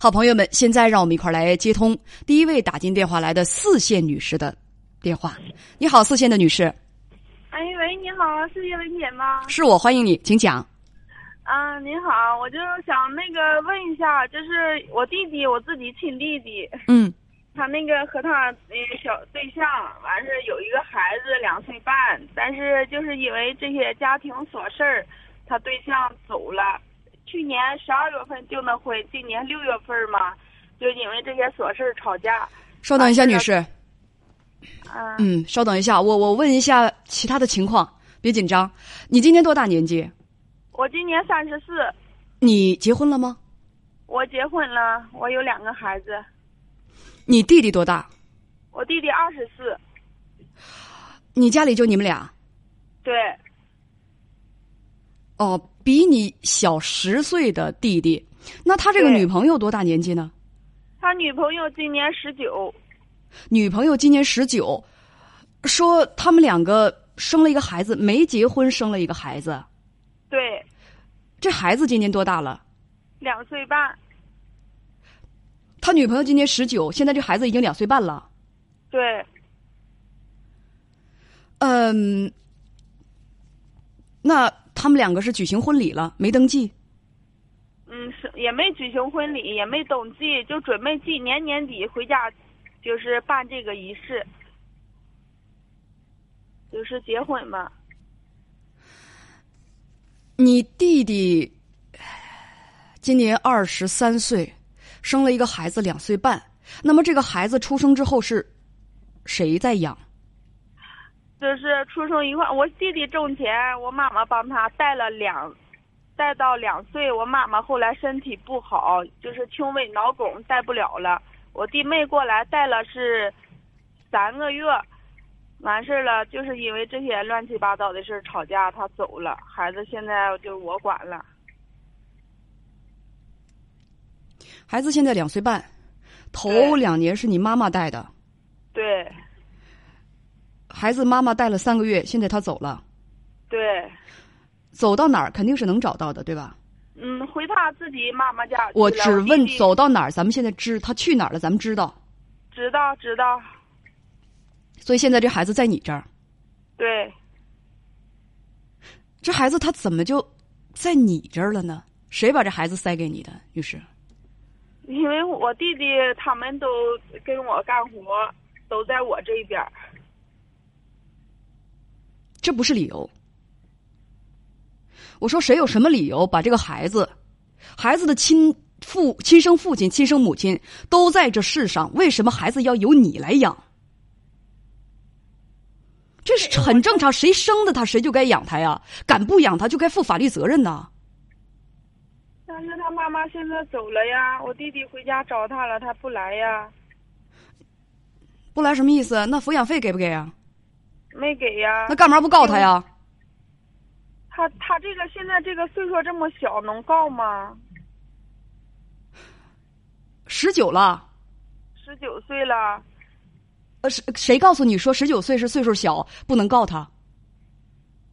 好朋友们，现在让我们一块儿来接通第一位打进电话来的四线女士的电话。你好，四线的女士，哎喂，你好，是叶文姐吗？是我，欢迎你，请讲。啊，您好，我就想那个问一下，就是我弟弟，我自己亲弟弟，嗯他那个和他那小对象，完事儿有一个孩子两岁半，但是就是因为这些家庭琐事儿，他对象走了。去年十二月份订的婚，今年六月份嘛，就因为这些琐事儿吵架。稍等一下，啊女士。嗯，嗯，稍等一下，我我问一下其他的情况，别紧张。你今年多大年纪？我今年三十四，你结婚了吗？我结婚了，我有两个孩子，你弟弟多大？我弟弟二十四，你家里就你们俩？对。哦，比你小十岁的弟弟，那他这个女朋友多大年纪呢？他女朋友今年十九，女朋友今年十九，说他们两个生了一个孩子，没结婚生了一个孩子。对，这孩子今年多大了？两岁半，他女朋友今年十九，现在这孩子已经两岁半了。对，嗯，那他们两个是举行婚礼了，没登记？嗯，是也没举行婚礼，也没登记，就准备今年年底回家，就是办这个仪式，就是结婚嘛。你弟弟今年二十三岁，生了一个孩子两岁半。那么这个孩子出生之后是谁在养？就是出生一块，我弟弟挣钱，我妈妈帮他带了两，带到两岁。我妈妈后来身体不好，就是轻微脑梗，带不了了。我弟妹过来带了是三个月，完事儿了，就是因为这些乱七八糟的事儿吵架，他走了。孩子现在就我管了。孩子现在两岁半，头两年是你妈妈带的，对孩子妈妈带了三个月，现在他走了，对，走到哪儿肯定是能找到的，对吧？嗯，回他自己妈妈家。我只问走到哪儿，咱们现在知他去哪儿了，咱们知道。知道知道，所以现在这孩子在你这儿，对。这孩子他怎么就在你这儿了呢？谁把这孩子塞给你的，女士？因为我弟弟他们都跟我干活，都在我这边儿。这不是理由。我说，谁有什么理由把这个孩子，孩子的亲父、亲生父亲、亲生母亲都在这世上，为什么孩子要由你来养？这是很正常，谁生的他，谁就该养他呀。敢不养他，就该负法律责任呐。但是他妈妈现在走了呀，我弟弟回家找他了，他不来呀，不来什么意思？那抚养费给不给啊？没给呀那。干嘛不告他呀？他他这个现在这个岁数这么小，能告吗？十九了，十九岁了，呃，谁谁告诉你说十九岁是岁数小，不能告他？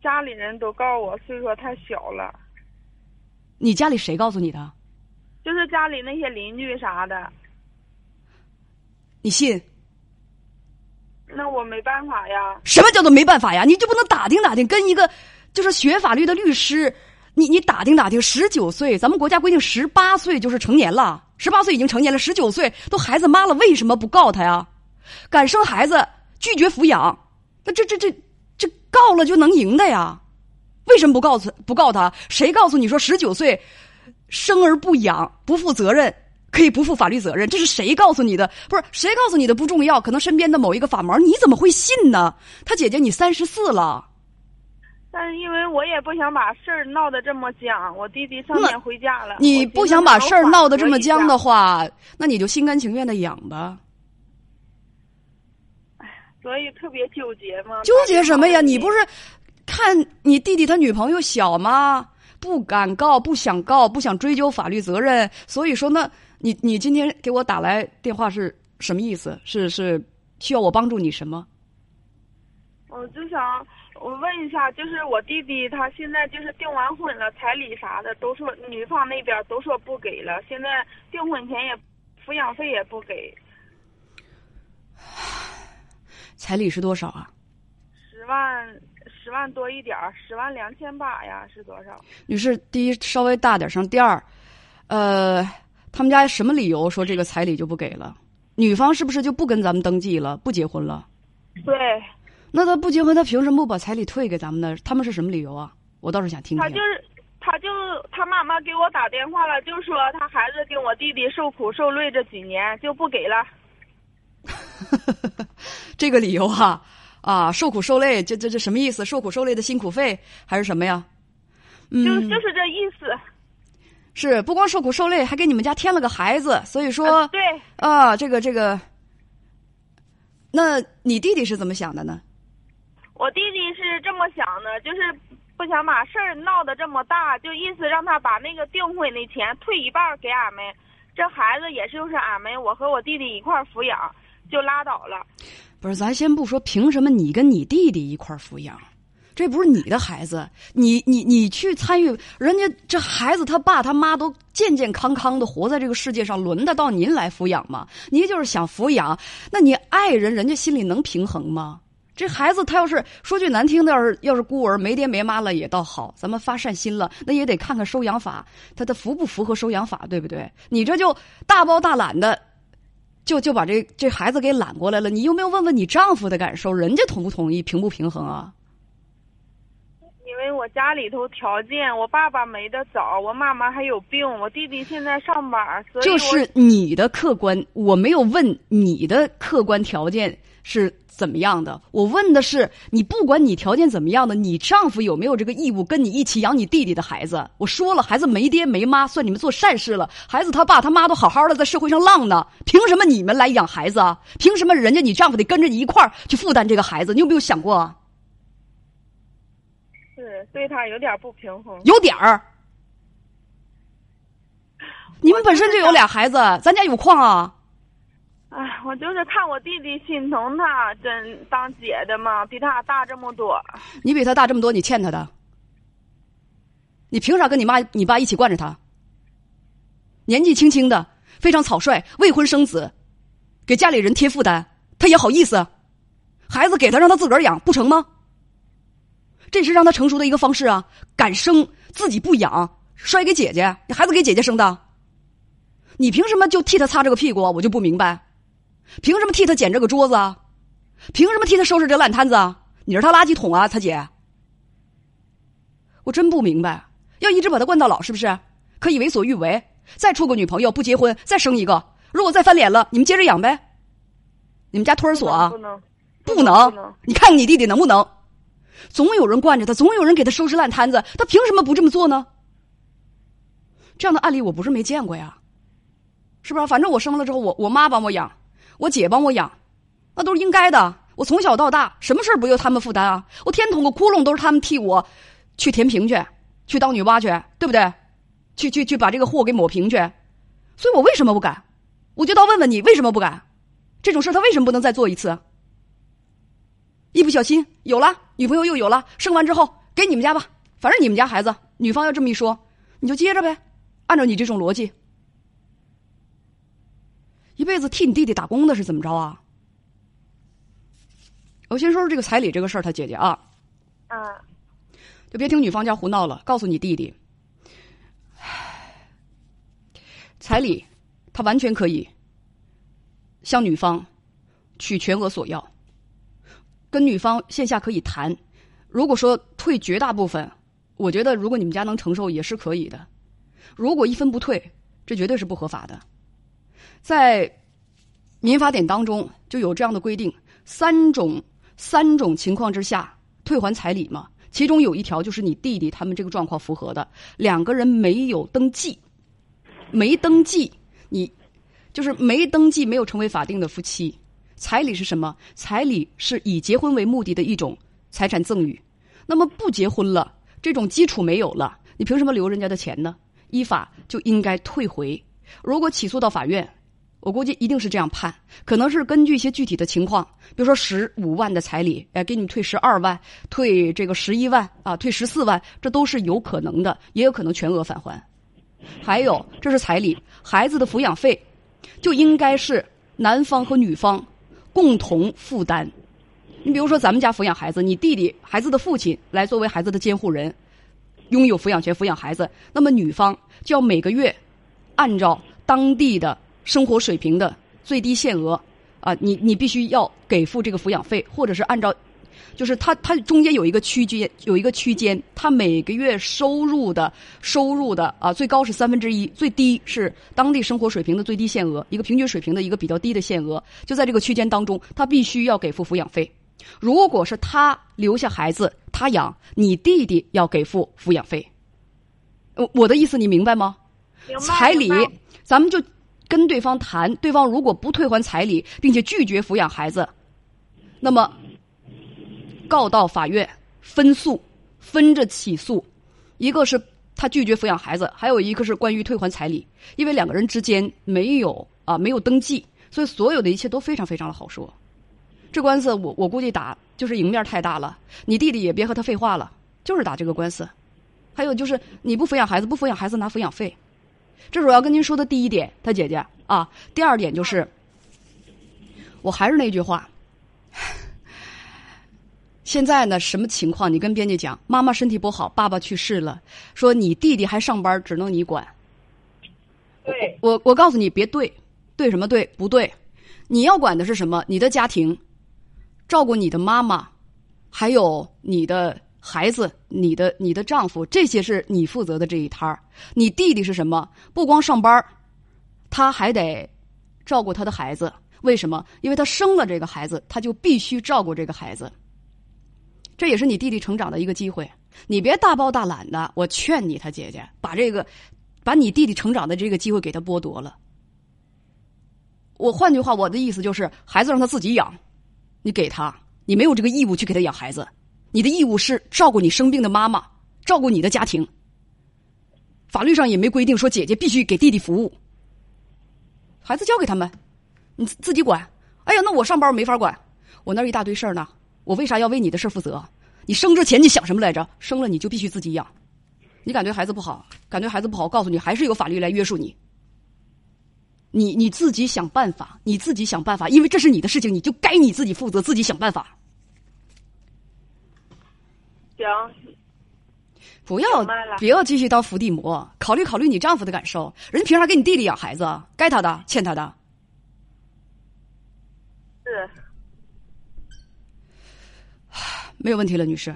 家里人都告我岁数太小了，你家里谁告诉你的？就是家里那些邻居啥的，你信？那我没办法呀。什么叫做没办法呀？你就不能打听打听，跟一个就是学法律的律师，你你打听打听，十九岁，咱们国家规定十八岁就是成年了，十八岁已经成年了，十九岁都孩子妈了，为什么不告他呀？敢生孩子拒绝抚养，那这这这这告了就能赢的呀？为什么不告诉不告他？谁告诉你说十九岁生而不养不负责任？可以不负法律责任，这是谁告诉你的？不是谁告诉你的不重要，可能身边的某一个法盲，你怎么会信呢？他姐姐，你三十四了，但是因为我也不想把事儿闹得这么僵，我弟弟上年回家了。你不想把事儿闹得这么僵的话，那你就心甘情愿的养吧。所以特别纠结吗。纠结什么呀？你不是看你弟弟他女朋友小吗？不敢告，不想告，不想追究法律责任，所以说呢，你你今天给我打来电话是什么意思？是是需要我帮助你什么？我就想，我问一下，就是我弟弟他现在就是订完婚了，彩礼啥的都说女方那边都说不给了，现在订婚前也抚养费也不给，彩礼是多少啊？十万十万多一点儿，十万两千八呀，是多少？女士，第一稍微大点声，第二，呃，他们家什么理由说这个彩礼就不给了？女方是不是就不跟咱们登记了，不结婚了？对，那他不结婚，他凭什么不把彩礼退给咱们呢？他们是什么理由啊？我倒是想听听。他就是他就他妈妈给我打电话了，就说他孩子跟我弟弟受苦受累这几年就不给了。这个理由哈啊，受苦受累，这这这什么意思？受苦受累的辛苦费还是什么呀？嗯，就就是这意思。是不光受苦受累，还给你们家添了个孩子，所以说呃对，啊，这个这个，那你弟弟是怎么想的呢？我弟弟是这么想的，就是不想把事儿闹得这么大，就意思让他把那个订婚的钱退一半儿给俺们，这孩子也是就是俺们我和我弟弟一块儿抚养，就拉倒了。不是，咱先不说凭什么你跟你弟弟一块儿抚养，这不是你的孩子，你你你去参与，人家这孩子他爸他妈都健健康康的活在这个世界上，轮得到您来抚养吗？您就是想抚养，那你爱人，人家心里能平衡吗？这孩子他要是说句难听的，要是要是孤儿没爹没妈了也倒好，咱们发善心了，那也得看看收养法，他的符不符合收养法，对不对？你这就大包大揽的。就就把这这孩子给揽过来了，你有没有问问你丈夫的感受？人家同不同意，平不平衡啊？我家里头条件，我爸爸没得早，我妈妈还有病，我弟弟现在上班，所以我这是你的客观，我没有问你的客观条件是怎么样的，我问的是你不管你条件怎么样的，你丈夫有没有这个义务跟你一起养你弟弟的孩子？我说了，孩子没爹没妈，算你们做善事了。孩子他爸他妈都好好的在社会上浪呢，凭什么你们来养孩子啊？凭什么人家你丈夫得跟着你一块儿去负担这个孩子？你有没有想过啊？是对他有点不平衡。有点儿。你们本身就有俩孩子，咱家有矿啊。哎，我就是看我弟弟心疼他，真当姐的嘛，比他大这么多。你比他大这么多，你欠他的。你凭啥跟你妈、你爸一起惯着他？年纪轻轻的，非常草率，未婚生子，给家里人添负担，他也好意思？孩子给他让他自个儿养，不成吗？这是让他成熟的一个方式啊！敢生自己不养，摔给姐姐，你孩子给姐姐生的，你凭什么就替他擦这个屁股啊？我就不明白，凭什么替他捡这个桌子啊？凭什么替他收拾这烂摊子啊？你是他垃圾桶啊，他姐？我真不明白，要一直把他惯到老是不是？可以为所欲为？再处个女朋友不结婚，再生一个，如果再翻脸了，你们接着养呗。你们家托儿所啊不能，不能不能。你看看你弟弟能不能？总有人惯着他，总有人给他收拾烂摊子，他凭什么不这么做呢？这样的案例我不是没见过呀，是不是？反正我生了之后，我我妈帮我养，我姐帮我养，那都是应该的。我从小到大，什么事儿不由他们负担啊？我天捅个窟窿都是他们替我去填平去，去当女娲去，对不对？去去去把这个祸给抹平去。所以我为什么不敢？我就倒问问你，为什么不敢？这种事他为什么不能再做一次？一不小心有了女朋友又有了，生完之后给你们家吧，反正你们家孩子，女方要这么一说，你就接着呗，按照你这种逻辑，一辈子替你弟弟打工的是怎么着啊？我先说说这个彩礼这个事儿，他姐姐啊，啊，就别听女方家胡闹了，告诉你弟弟，彩礼他完全可以向女方取全额索要，跟女方线下可以谈。如果说退绝大部分，我觉得如果你们家能承受也是可以的。如果一分不退，这绝对是不合法的。在民法典当中就有这样的规定：三种三种情况之下退还彩礼嘛。其中有一条就是你弟弟他们这个状况符合的，两个人没有登记，没登记，你就是没登记，没有成为法定的夫妻。彩礼是什么？彩礼是以结婚为目的的一种财产赠与。那么不结婚了，这种基础没有了，你凭什么留人家的钱呢？依法就应该退回。如果起诉到法院，我估计一定是这样判，可能是根据一些具体的情况，比如说十五万的彩礼，哎，给你退十二万，退这个十一万啊，退十四万，这都是有可能的，也有可能全额返还。还有，这是彩礼，孩子的抚养费，就应该是男方和女方共同负担。你比如说，咱们家抚养孩子，你弟弟孩子的父亲来作为孩子的监护人，拥有抚养权抚养孩子，那么女方就要每个月按照当地的。生活水平的最低限额，啊，你你必须要给付这个抚养费，或者是按照，就是他他中间有一个区间，有一个区间，他每个月收入的收入的啊，最高是三分之一，最低是当地生活水平的最低限额，一个平均水平的一个比较低的限额，就在这个区间当中，他必须要给付抚养费。如果是他留下孩子他养，你弟弟要给付抚养费。我我的意思你明白吗？彩礼，咱们就。跟对方谈，对方如果不退还彩礼，并且拒绝抚养孩子，那么告到法院分诉，分着起诉。一个是他拒绝抚养孩子，还有一个是关于退还彩礼。因为两个人之间没有啊没有登记，所以所有的一切都非常非常的好说。这官司我我估计打就是赢面太大了，你弟弟也别和他废话了，就是打这个官司。还有就是你不抚养孩子，不抚养孩子拿抚养费。这是我要跟您说的第一点，他姐姐啊。第二点就是，我还是那句话，现在呢什么情况？你跟编辑讲，妈妈身体不好，爸爸去世了，说你弟弟还上班，只能你管。对，我我告诉你，别对，对什么对？不对，你要管的是什么？你的家庭，照顾你的妈妈，还有你的。孩子，你的你的丈夫，这些是你负责的这一摊儿。你弟弟是什么？不光上班他还得照顾他的孩子。为什么？因为他生了这个孩子，他就必须照顾这个孩子。这也是你弟弟成长的一个机会。你别大包大揽的，我劝你，他姐姐把这个，把你弟弟成长的这个机会给他剥夺了。我换句话，我的意思就是，孩子让他自己养，你给他，你没有这个义务去给他养孩子。你的义务是照顾你生病的妈妈，照顾你的家庭。法律上也没规定说姐姐必须给弟弟服务。孩子交给他们，你自己管。哎呀，那我上班没法管，我那一大堆事儿呢，我为啥要为你的事负责？你生之前你想什么来着？生了你就必须自己养。你感觉孩子不好，感觉孩子不好，告诉你还是有法律来约束你。你你自己想办法，你自己想办法，因为这是你的事情，你就该你自己负责，自己想办法。行，不要不要继续当伏地魔，考虑考虑你丈夫的感受。人家凭啥给你弟弟养孩子？该他的，欠他的。是，没有问题了，女士。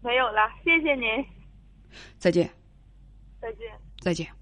没有了，谢谢您。再见。再见。再见。